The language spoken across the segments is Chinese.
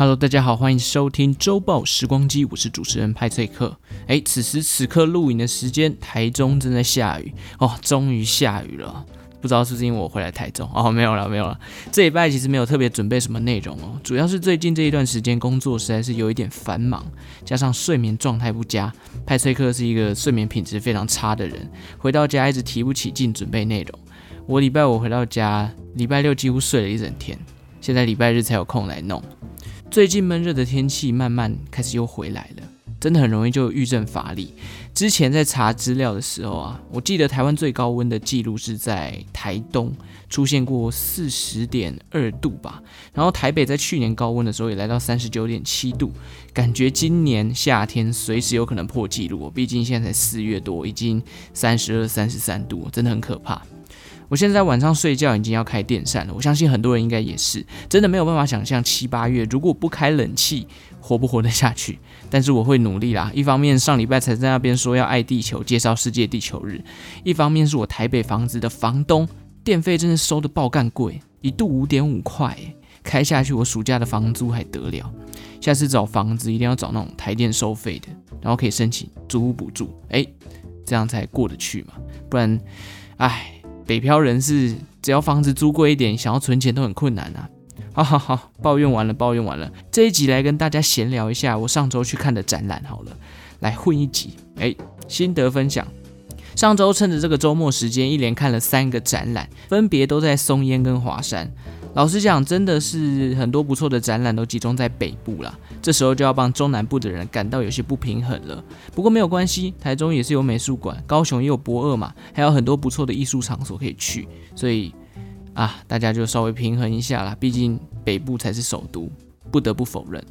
Hello，大家好，欢迎收听周报时光机，我是主持人派翠克。诶，此时此刻录影的时间，台中正在下雨哦，终于下雨了。不知道是不是因为我回来台中哦？没有了，没有了。这礼拜其实没有特别准备什么内容哦，主要是最近这一段时间工作实在是有一点繁忙，加上睡眠状态不佳。派翠克是一个睡眠品质非常差的人，回到家一直提不起劲准备内容。我礼拜五回到家，礼拜六几乎睡了一整天，现在礼拜日才有空来弄。最近闷热的天气慢慢开始又回来了，真的很容易就郁症乏力。之前在查资料的时候啊，我记得台湾最高温的记录是在台东出现过四十点二度吧，然后台北在去年高温的时候也来到三十九点七度，感觉今年夏天随时有可能破纪录。毕竟现在才四月多，已经三十二、三十三度，真的很可怕。我现在晚上睡觉已经要开电扇了，我相信很多人应该也是，真的没有办法想象七八月如果不开冷气活不活得下去。但是我会努力啦。一方面上礼拜才在那边说要爱地球，介绍世界地球日；一方面是我台北房子的房东电费真的收的爆干贵，一度五点五块，开下去我暑假的房租还得了。下次找房子一定要找那种台电收费的，然后可以申请租屋补助，哎，这样才过得去嘛。不然，哎。北漂人士只要房子租贵一点，想要存钱都很困难啊！好好好，抱怨完了，抱怨完了。这一集来跟大家闲聊一下我上周去看的展览，好了，来混一集。哎，心得分享。上周趁着这个周末时间，一连看了三个展览，分别都在松烟跟华山。老实讲，真的是很多不错的展览都集中在北部啦。这时候就要帮中南部的人感到有些不平衡了。不过没有关系，台中也是有美术馆，高雄也有博二嘛，还有很多不错的艺术场所可以去。所以啊，大家就稍微平衡一下啦。毕竟北部才是首都，不得不否认。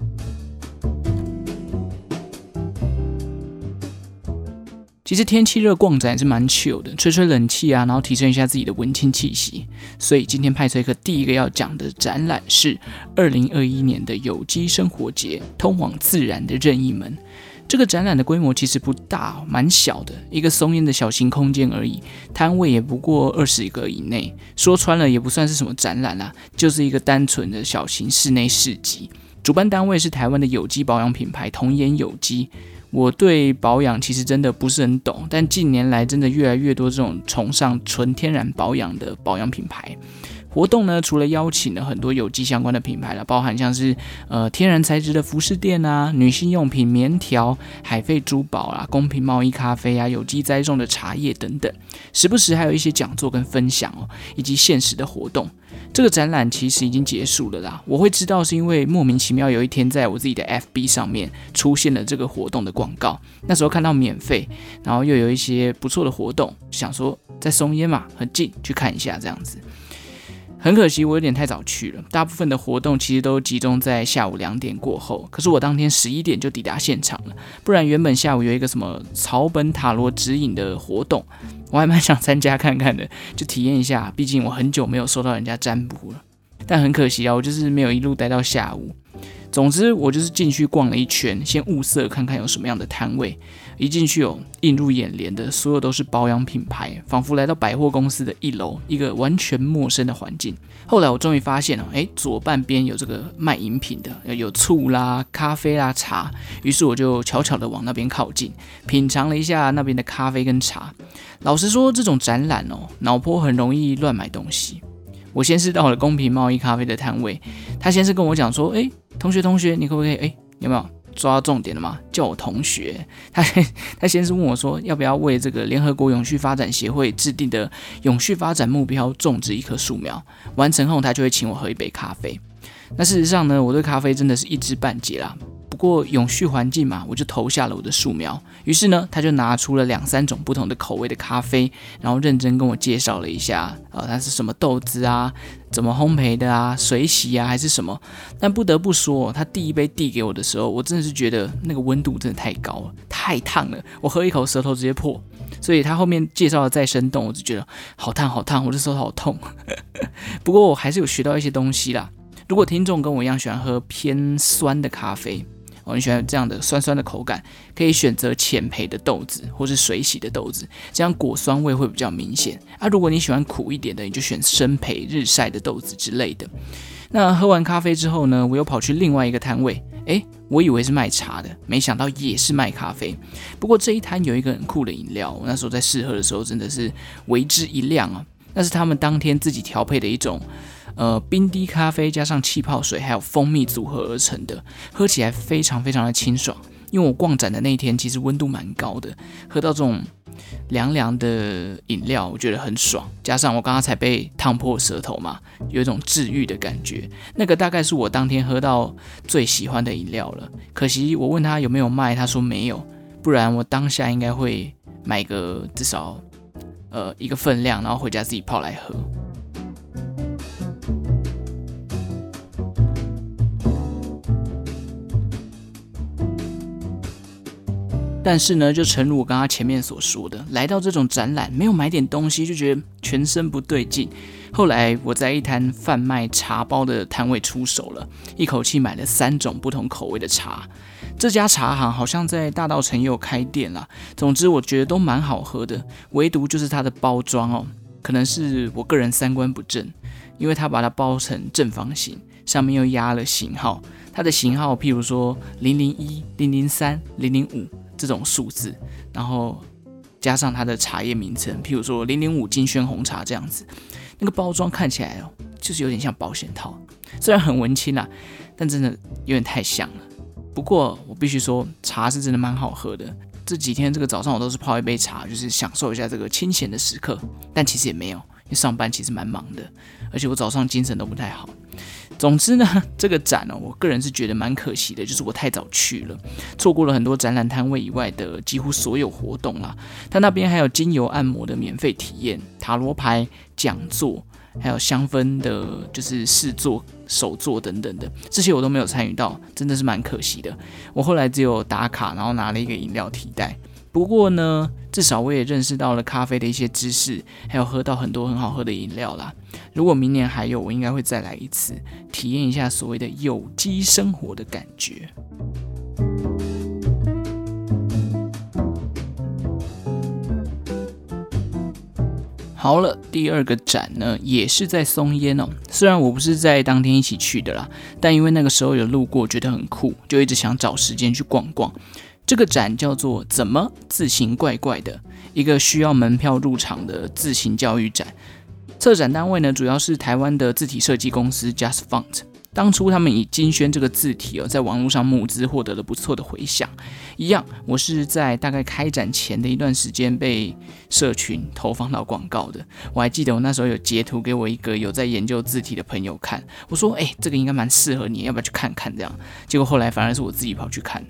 其实天气热逛展是蛮 chill 的，吹吹冷气啊，然后提升一下自己的文青气息。所以今天派崔克第一个要讲的展览是二零二一年的有机生活节——通往自然的任意门。这个展览的规模其实不大，蛮小的，一个松烟的小型空间而已，摊位也不过二十个以内。说穿了也不算是什么展览啦，就是一个单纯的小型室内市集。主办单位是台湾的有机保养品牌童颜有机。我对保养其实真的不是很懂，但近年来真的越来越多这种崇尚纯天然保养的保养品牌。活动呢。除了邀请了很多有机相关的品牌了，包含像是呃天然材质的服饰店啊、女性用品、棉条、海费珠宝啊、公平贸易咖啡啊、有机栽种的茶叶等等，时不时还有一些讲座跟分享哦，以及限时的活动。这个展览其实已经结束了啦。我会知道是因为莫名其妙有一天在我自己的 FB 上面出现了这个活动的广告。那时候看到免费，然后又有一些不错的活动，想说在松烟嘛，很近，去看一下这样子。很可惜，我有点太早去了。大部分的活动其实都集中在下午两点过后，可是我当天十一点就抵达现场了。不然原本下午有一个什么草本塔罗指引的活动，我还蛮想参加看看的，就体验一下。毕竟我很久没有收到人家占卜了。但很可惜啊，我就是没有一路待到下午。总之，我就是进去逛了一圈，先物色看看有什么样的摊位。一进去哦，映入眼帘的所有都是保养品牌，仿佛来到百货公司的一楼，一个完全陌生的环境。后来我终于发现了，诶，左半边有这个卖饮品的，有醋啦、咖啡啦、茶。于是我就悄悄地往那边靠近，品尝了一下那边的咖啡跟茶。老实说，这种展览哦，脑波很容易乱买东西。我先是到了公平贸易咖啡的摊位，他先是跟我讲说，诶，同学同学，你可不可以，诶，有没有？抓到重点了吗？叫我同学。他 他先是问我说，要不要为这个联合国永续发展协会制定的永续发展目标种植一棵树苗。完成后，他就会请我喝一杯咖啡。那事实上呢，我对咖啡真的是一知半解啦。不过永续环境嘛，我就投下了我的树苗。于是呢，他就拿出了两三种不同的口味的咖啡，然后认真跟我介绍了一下，呃，它是什么豆子啊，怎么烘焙的啊，水洗啊还是什么。但不得不说，他第一杯递给我的时候，我真的是觉得那个温度真的太高了，太烫了，我喝一口舌头直接破。所以他后面介绍的再生动，我就觉得好烫好烫，我的舌头好痛。不过我还是有学到一些东西啦。如果听众跟我一样喜欢喝偏酸的咖啡，哦，你喜欢这样的酸酸的口感，可以选择浅焙的豆子或是水洗的豆子，这样果酸味会比较明显啊。如果你喜欢苦一点的，你就选深焙日晒的豆子之类的。那喝完咖啡之后呢，我又跑去另外一个摊位，诶，我以为是卖茶的，没想到也是卖咖啡。不过这一摊有一个很酷的饮料，我那时候在试喝的时候真的是为之一亮啊！那是他们当天自己调配的一种，呃，冰滴咖啡加上气泡水还有蜂蜜组合而成的，喝起来非常非常的清爽。因为我逛展的那一天其实温度蛮高的，喝到这种。凉凉的饮料，我觉得很爽。加上我刚刚才被烫破舌头嘛，有一种治愈的感觉。那个大概是我当天喝到最喜欢的饮料了。可惜我问他有没有卖，他说没有。不然我当下应该会买个至少呃一个分量，然后回家自己泡来喝。但是呢，就诚如我刚刚前面所说的，来到这种展览，没有买点东西就觉得全身不对劲。后来我在一摊贩卖茶包的摊位出手了，一口气买了三种不同口味的茶。这家茶行好像在大稻城也有开店啦。总之，我觉得都蛮好喝的，唯独就是它的包装哦，可能是我个人三观不正，因为它把它包成正方形，上面又压了型号。它的型号，譬如说零零一、零零三、零零五。这种数字，然后加上它的茶叶名称，譬如说零零五金萱红茶这样子，那个包装看起来哦，就是有点像保险套，虽然很文青啦，但真的有点太像了。不过我必须说，茶是真的蛮好喝的。这几天这个早上我都是泡一杯茶，就是享受一下这个清闲的时刻。但其实也没有，因为上班其实蛮忙的，而且我早上精神都不太好。总之呢，这个展哦，我个人是觉得蛮可惜的，就是我太早去了，错过了很多展览摊位以外的几乎所有活动啦。他那边还有精油按摩的免费体验、塔罗牌讲座，还有香氛的，就是试做、手作等等的，这些我都没有参与到，真的是蛮可惜的。我后来只有打卡，然后拿了一个饮料提袋。不过呢，至少我也认识到了咖啡的一些知识，还有喝到很多很好喝的饮料啦。如果明年还有，我应该会再来一次，体验一下所谓的有机生活的感觉。好了，第二个展呢，也是在松烟哦。虽然我不是在当天一起去的啦，但因为那个时候有路过，觉得很酷，就一直想找时间去逛逛。这个展叫做“怎么字形怪怪的”，一个需要门票入场的字形教育展。策展单位呢，主要是台湾的字体设计公司 Just Font。当初他们以金宣这个字体哦，在网络上募资，获得了不错的回响。一样，我是在大概开展前的一段时间被社群投放到广告的。我还记得我那时候有截图给我一个有在研究字体的朋友看，我说：“哎，这个应该蛮适合你，要不要去看看？”这样，结果后来反而是我自己跑去看。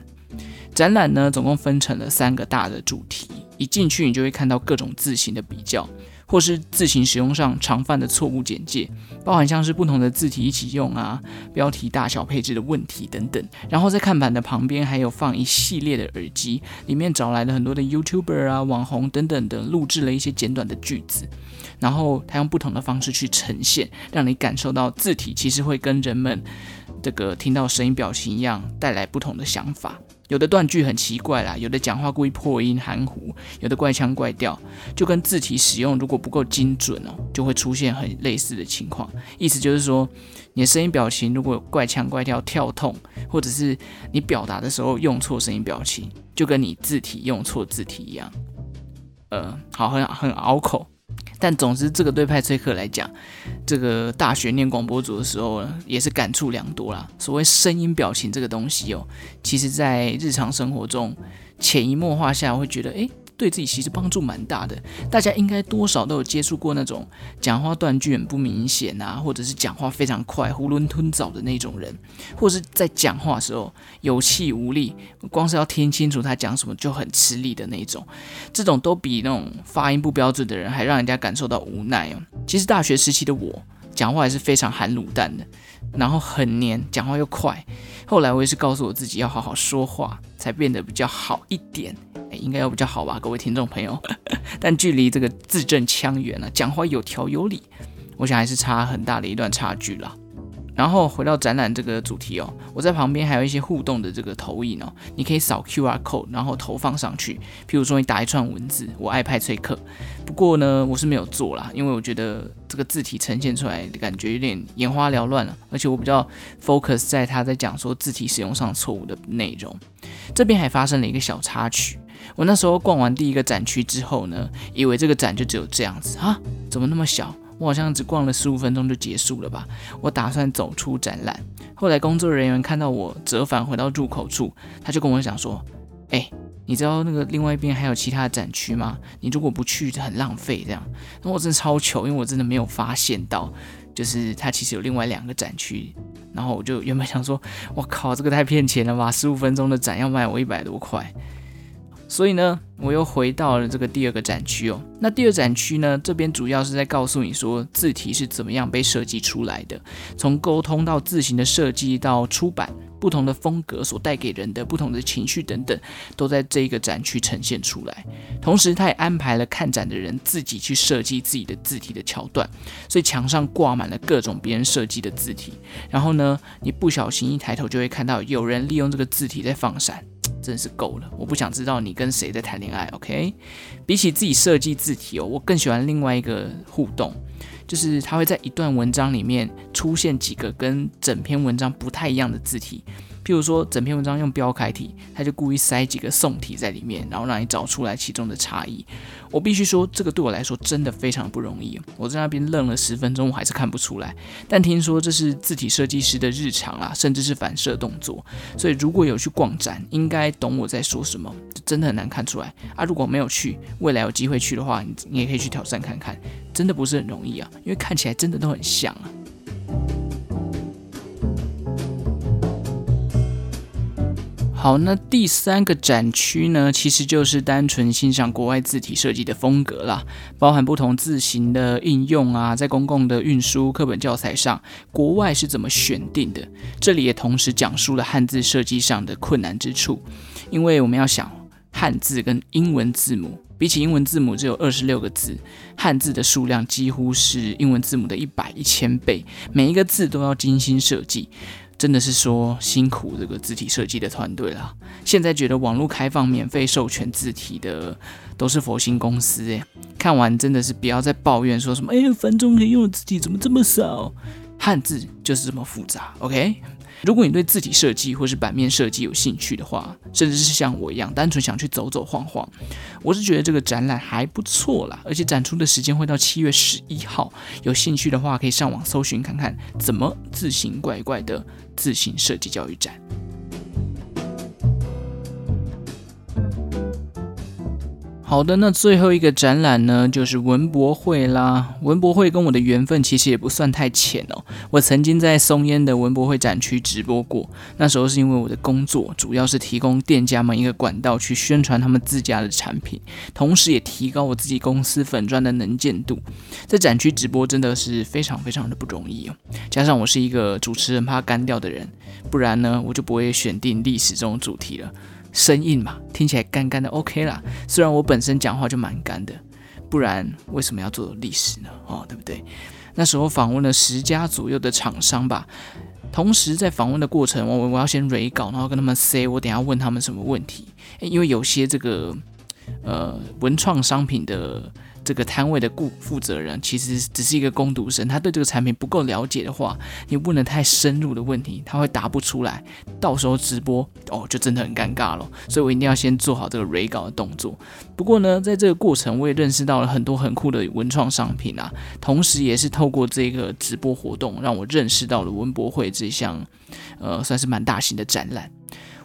展览呢，总共分成了三个大的主题。一进去，你就会看到各种字形的比较，或是字形使用上常犯的错误简介，包含像是不同的字体一起用啊，标题大小配置的问题等等。然后在看板的旁边还有放一系列的耳机，里面找来了很多的 YouTuber 啊、网红等等的，录制了一些简短的句子。然后他用不同的方式去呈现，让你感受到字体其实会跟人们这个听到声音表情一样，带来不同的想法。有的断句很奇怪啦，有的讲话故意破音含糊，有的怪腔怪调，就跟字体使用如果不够精准哦，就会出现很类似的情况。意思就是说，你的声音表情如果怪腔怪调、跳痛，或者是你表达的时候用错声音表情，就跟你字体用错字体一样。呃，好，很很拗口。但总之，这个对派崔克来讲，这个大学念广播组的时候呢，也是感触良多啦。所谓声音表情这个东西哦，其实在日常生活中潜移默化下，会觉得诶。对自己其实帮助蛮大的，大家应该多少都有接触过那种讲话断句很不明显啊，或者是讲话非常快、囫囵吞枣的那种人，或者是在讲话的时候有气无力，光是要听清楚他讲什么就很吃力的那种，这种都比那种发音不标准的人还让人家感受到无奈哦。其实大学时期的我讲话也是非常含卤蛋的，然后很黏，讲话又快。后来我也是告诉我自己要好好说话，才变得比较好一点。应该要比较好吧，各位听众朋友。但距离这个字正腔圆啊，讲话有条有理，我想还是差很大的一段差距了。然后回到展览这个主题哦，我在旁边还有一些互动的这个投影哦，你可以扫 QR code，然后投放上去。譬如说你打一串文字，我爱派翠克。不过呢，我是没有做啦，因为我觉得这个字体呈现出来的感觉有点眼花缭乱了，而且我比较 focus 在他在讲说字体使用上错误的内容。这边还发生了一个小插曲，我那时候逛完第一个展区之后呢，以为这个展就只有这样子啊，怎么那么小？我好像只逛了十五分钟就结束了吧？我打算走出展览，后来工作人员看到我折返回到入口处，他就跟我讲说：“哎，你知道那个另外一边还有其他的展区吗？你如果不去，就很浪费。”这样，那我真的超糗，因为我真的没有发现到，就是他其实有另外两个展区。然后我就原本想说：“我靠，这个太骗钱了吧！十五分钟的展要卖我一百多块。”所以呢，我又回到了这个第二个展区哦。那第二展区呢，这边主要是在告诉你说字体是怎么样被设计出来的，从沟通到字形的设计到出版，不同的风格所带给人的不同的情绪等等，都在这个展区呈现出来。同时，他也安排了看展的人自己去设计自己的字体的桥段，所以墙上挂满了各种别人设计的字体。然后呢，你不小心一抬头就会看到有人利用这个字体在放闪。真是够了！我不想知道你跟谁在谈恋爱，OK？比起自己设计字体哦，我更喜欢另外一个互动，就是它会在一段文章里面出现几个跟整篇文章不太一样的字体。譬如说，整篇文章用标楷体，他就故意塞几个宋体在里面，然后让你找出来其中的差异。我必须说，这个对我来说真的非常不容易。我在那边愣了十分钟，我还是看不出来。但听说这是字体设计师的日常啊，甚至是反射动作。所以如果有去逛展，应该懂我在说什么。真的很难看出来啊！如果没有去，未来有机会去的话，你你也可以去挑战看看。真的不是很容易啊，因为看起来真的都很像啊。好，那第三个展区呢，其实就是单纯欣赏国外字体设计的风格啦，包含不同字型的应用啊，在公共的运输课本教材上，国外是怎么选定的。这里也同时讲述了汉字设计上的困难之处，因为我们要想汉字跟英文字母，比起英文字母只有二十六个字，汉字的数量几乎是英文字母的一百一千倍，每一个字都要精心设计。真的是说辛苦这个字体设计的团队啦。现在觉得网络开放免费授权字体的都是佛心公司诶，看完真的是不要再抱怨说什么哎，繁中可以用的字体怎么这么少？汉字就是这么复杂，OK？如果你对字体设计或是版面设计有兴趣的话，甚至是像我一样单纯想去走走晃晃，我是觉得这个展览还不错啦，而且展出的时间会到七月十一号，有兴趣的话可以上网搜寻看看，怎么自行怪怪的自行设计教育展。好的，那最后一个展览呢，就是文博会啦。文博会跟我的缘分其实也不算太浅哦。我曾经在松烟的文博会展区直播过，那时候是因为我的工作主要是提供店家们一个管道去宣传他们自家的产品，同时也提高我自己公司粉砖的能见度。在展区直播真的是非常非常的不容易哦。加上我是一个主持人怕干掉的人，不然呢我就不会选定历史这种主题了。生硬嘛，听起来干干的，OK 啦。虽然我本身讲话就蛮干的，不然为什么要做历史呢？哦，对不对？那时候访问了十家左右的厂商吧，同时在访问的过程，我我要先 re 稿，然后跟他们 say 我等下问他们什么问题。因为有些这个呃文创商品的。这个摊位的顾负责人其实只是一个工读生，他对这个产品不够了解的话，你问了太深入的问题，他会答不出来，到时候直播哦就真的很尴尬了。所以我一定要先做好这个 re 稿的动作。不过呢，在这个过程，我也认识到了很多很酷的文创商品啊，同时也是透过这个直播活动，让我认识到了文博会这项呃算是蛮大型的展览。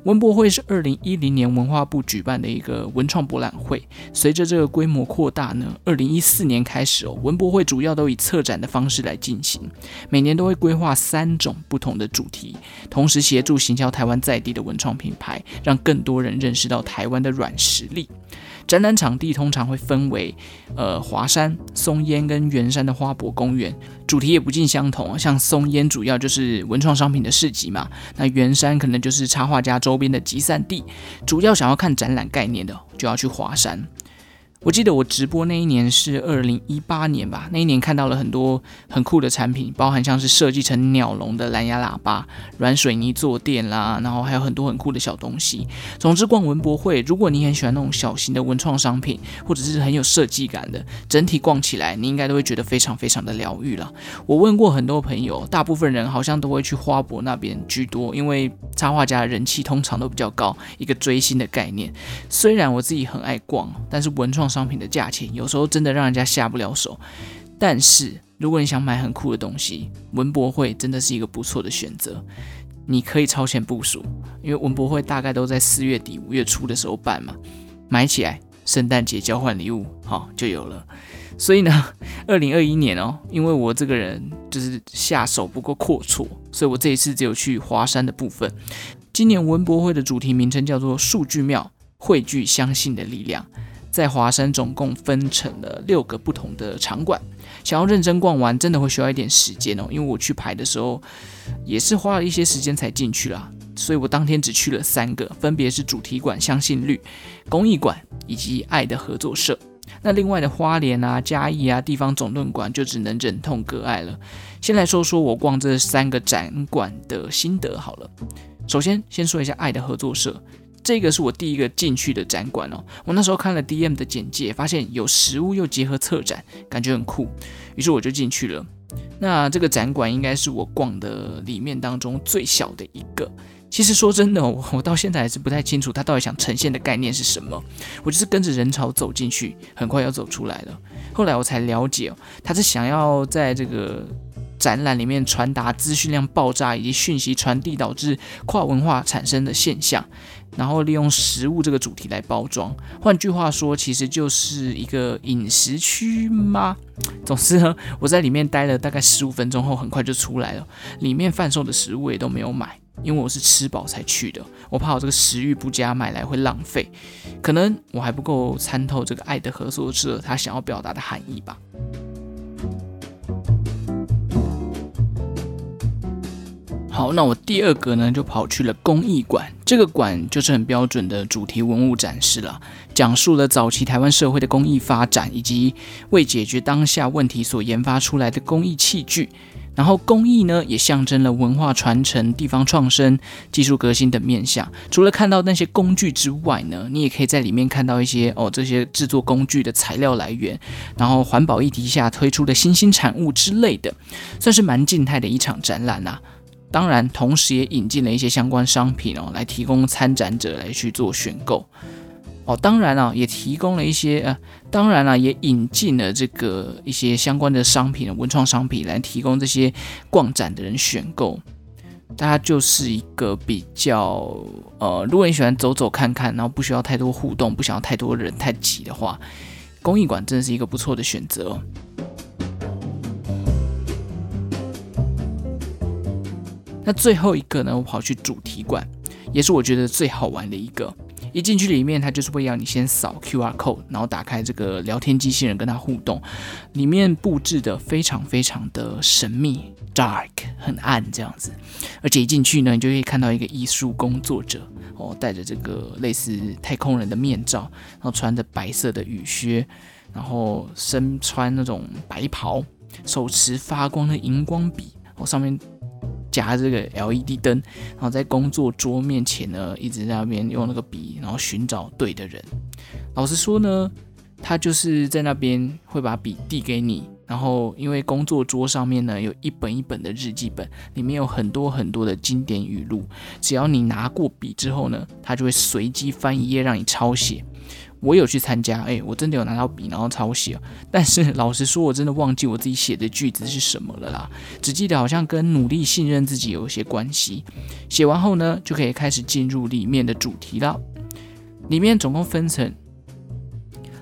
文博会是二零一零年文化部举办的一个文创博览会。随着这个规模扩大呢，二零一四年开始哦，文博会主要都以策展的方式来进行，每年都会规划三种不同的主题，同时协助行销台湾在地的文创品牌，让更多人认识到台湾的软实力。展览场地通常会分为，呃，华山、松烟跟圆山的花博公园，主题也不尽相同。像松烟主要就是文创商品的市集嘛，那圆山可能就是插画家周边的集散地。主要想要看展览概念的，就要去华山。我记得我直播那一年是二零一八年吧，那一年看到了很多很酷的产品，包含像是设计成鸟笼的蓝牙喇叭、软水泥坐垫啦，然后还有很多很酷的小东西。总之，逛文博会，如果你很喜欢那种小型的文创商品，或者是很有设计感的，整体逛起来你应该都会觉得非常非常的疗愈了。我问过很多朋友，大部分人好像都会去花博那边居多，因为插画家的人气通常都比较高，一个追星的概念。虽然我自己很爱逛，但是文创。商品的价钱有时候真的让人家下不了手，但是如果你想买很酷的东西，文博会真的是一个不错的选择。你可以超前部署，因为文博会大概都在四月底五月初的时候办嘛，买起来圣诞节交换礼物好就有了。所以呢，二零二一年哦，因为我这个人就是下手不够阔绰，所以我这一次只有去华山的部分。今年文博会的主题名称叫做“数据庙汇聚相信的力量”。在华山总共分成了六个不同的场馆，想要认真逛完，真的会需要一点时间哦。因为我去排的时候，也是花了一些时间才进去啦，所以我当天只去了三个，分别是主题馆相信绿、公益馆以及爱的合作社。那另外的花莲啊、嘉义啊、地方总论馆就只能忍痛割爱了。先来说说我逛这三个展馆的心得好了。首先，先说一下爱的合作社。这个是我第一个进去的展馆哦。我那时候看了 DM 的简介，发现有实物又结合策展，感觉很酷，于是我就进去了。那这个展馆应该是我逛的里面当中最小的一个。其实说真的，我到现在还是不太清楚他到底想呈现的概念是什么。我就是跟着人潮走进去，很快要走出来了。后来我才了解哦，他是想要在这个。展览里面传达资讯量爆炸以及讯息传递导致跨文化产生的现象，然后利用食物这个主题来包装。换句话说，其实就是一个饮食区吗？总之呢，我在里面待了大概十五分钟后，很快就出来了。里面贩售的食物也都没有买，因为我是吃饱才去的，我怕我这个食欲不佳买来会浪费。可能我还不够参透这个爱的合作社他想要表达的含义吧。好，那我第二个呢，就跑去了公益馆。这个馆就是很标准的主题文物展示了，讲述了早期台湾社会的工艺发展，以及为解决当下问题所研发出来的工艺器具。然后，工艺呢，也象征了文化传承、地方创生、技术革新等面向。除了看到那些工具之外呢，你也可以在里面看到一些哦，这些制作工具的材料来源，然后环保议题下推出的新兴产物之类的，算是蛮静态的一场展览啊。当然，同时也引进了一些相关商品哦，来提供参展者来去做选购哦。当然啊，也提供了一些呃，当然啊，也引进了这个一些相关的商品，文创商品来提供这些逛展的人选购。大家就是一个比较呃，如果你喜欢走走看看，然后不需要太多互动，不想要太多人太挤的话，公益馆真的是一个不错的选择哦。那最后一个呢，我跑去主题馆，也是我觉得最好玩的一个。一进去里面，它就是会要你先扫 QR code，然后打开这个聊天机器人跟它互动。里面布置的非常非常的神秘，dark，很暗这样子。而且一进去呢，你就可以看到一个艺术工作者哦，戴着这个类似太空人的面罩，然后穿着白色的雨靴，然后身穿那种白袍，手持发光的荧光笔，哦，上面。夹这个 LED 灯，然后在工作桌面前呢，一直在那边用那个笔，然后寻找对的人。老实说呢，他就是在那边会把笔递给你，然后因为工作桌上面呢有一本一本的日记本，里面有很多很多的经典语录，只要你拿过笔之后呢，他就会随机翻一页让你抄写。我有去参加，哎，我真的有拿到笔，然后抄写。但是 老实说，我真的忘记我自己写的句子是什么了啦，只记得好像跟努力信任自己有一些关系。写完后呢，就可以开始进入里面的主题了。里面总共分成，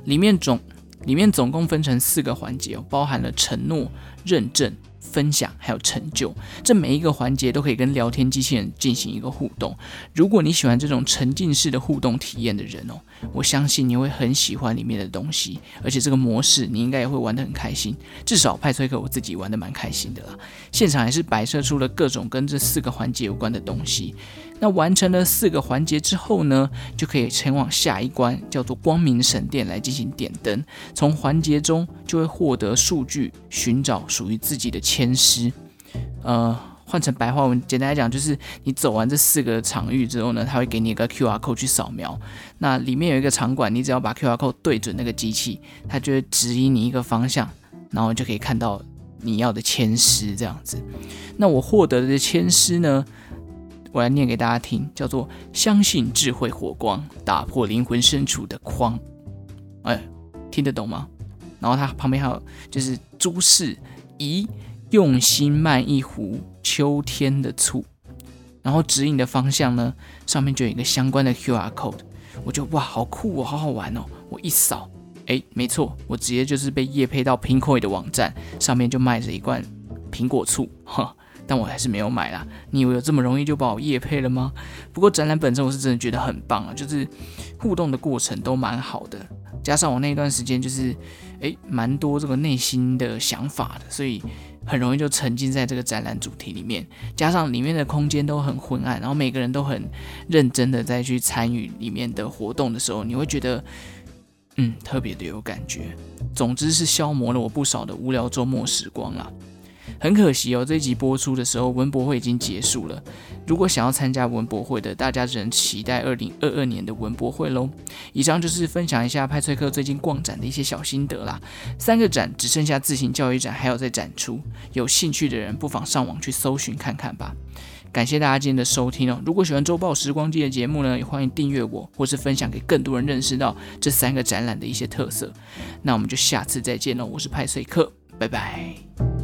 里面总里面总共分成四个环节哦，包含了承诺、认证。分享还有成就，这每一个环节都可以跟聊天机器人进行一个互动。如果你喜欢这种沉浸式的互动体验的人哦，我相信你会很喜欢里面的东西，而且这个模式你应该也会玩得很开心。至少派崔克我自己玩得蛮开心的啦。现场还是摆设出了各种跟这四个环节有关的东西，那完成了四个环节之后呢，就可以前往下一关，叫做光明神殿来进行点灯。从环节中就会获得数据，寻找属于自己的千师。呃，换成白话文，简单来讲就是你走完这四个场域之后呢，它会给你一个 QR code 去扫描。那里面有一个场馆，你只要把 QR code 对准那个机器，它就会指引你一个方向，然后就可以看到你要的千师这样子。那我获得的千师呢？我来念给大家听，叫做“相信智慧火光，打破灵魂深处的框”。哎，听得懂吗？然后它旁边还有就是诸事宜用心慢一壶秋天的醋，然后指引的方向呢，上面就有一个相关的 QR code。我觉得哇，好酷哦，好好玩哦！我一扫，哎，没错，我直接就是被业配到 Pinkoi 的网站上面，就卖着一罐苹果醋，哈。但我还是没有买啦。你以为有这么容易就把我夜配了吗？不过展览本身我是真的觉得很棒啊，就是互动的过程都蛮好的，加上我那段时间就是诶蛮多这个内心的想法的，所以很容易就沉浸在这个展览主题里面。加上里面的空间都很昏暗，然后每个人都很认真的在去参与里面的活动的时候，你会觉得嗯特别的有感觉。总之是消磨了我不少的无聊周末时光啦。很可惜哦，这一集播出的时候，文博会已经结束了。如果想要参加文博会的，大家只能期待二零二二年的文博会喽。以上就是分享一下派翠克最近逛展的一些小心得啦。三个展只剩下自行教育展还有在展出，有兴趣的人不妨上网去搜寻看看吧。感谢大家今天的收听哦。如果喜欢周报时光机的节目呢，也欢迎订阅我，或是分享给更多人认识到这三个展览的一些特色。那我们就下次再见喽，我是派翠克，拜拜。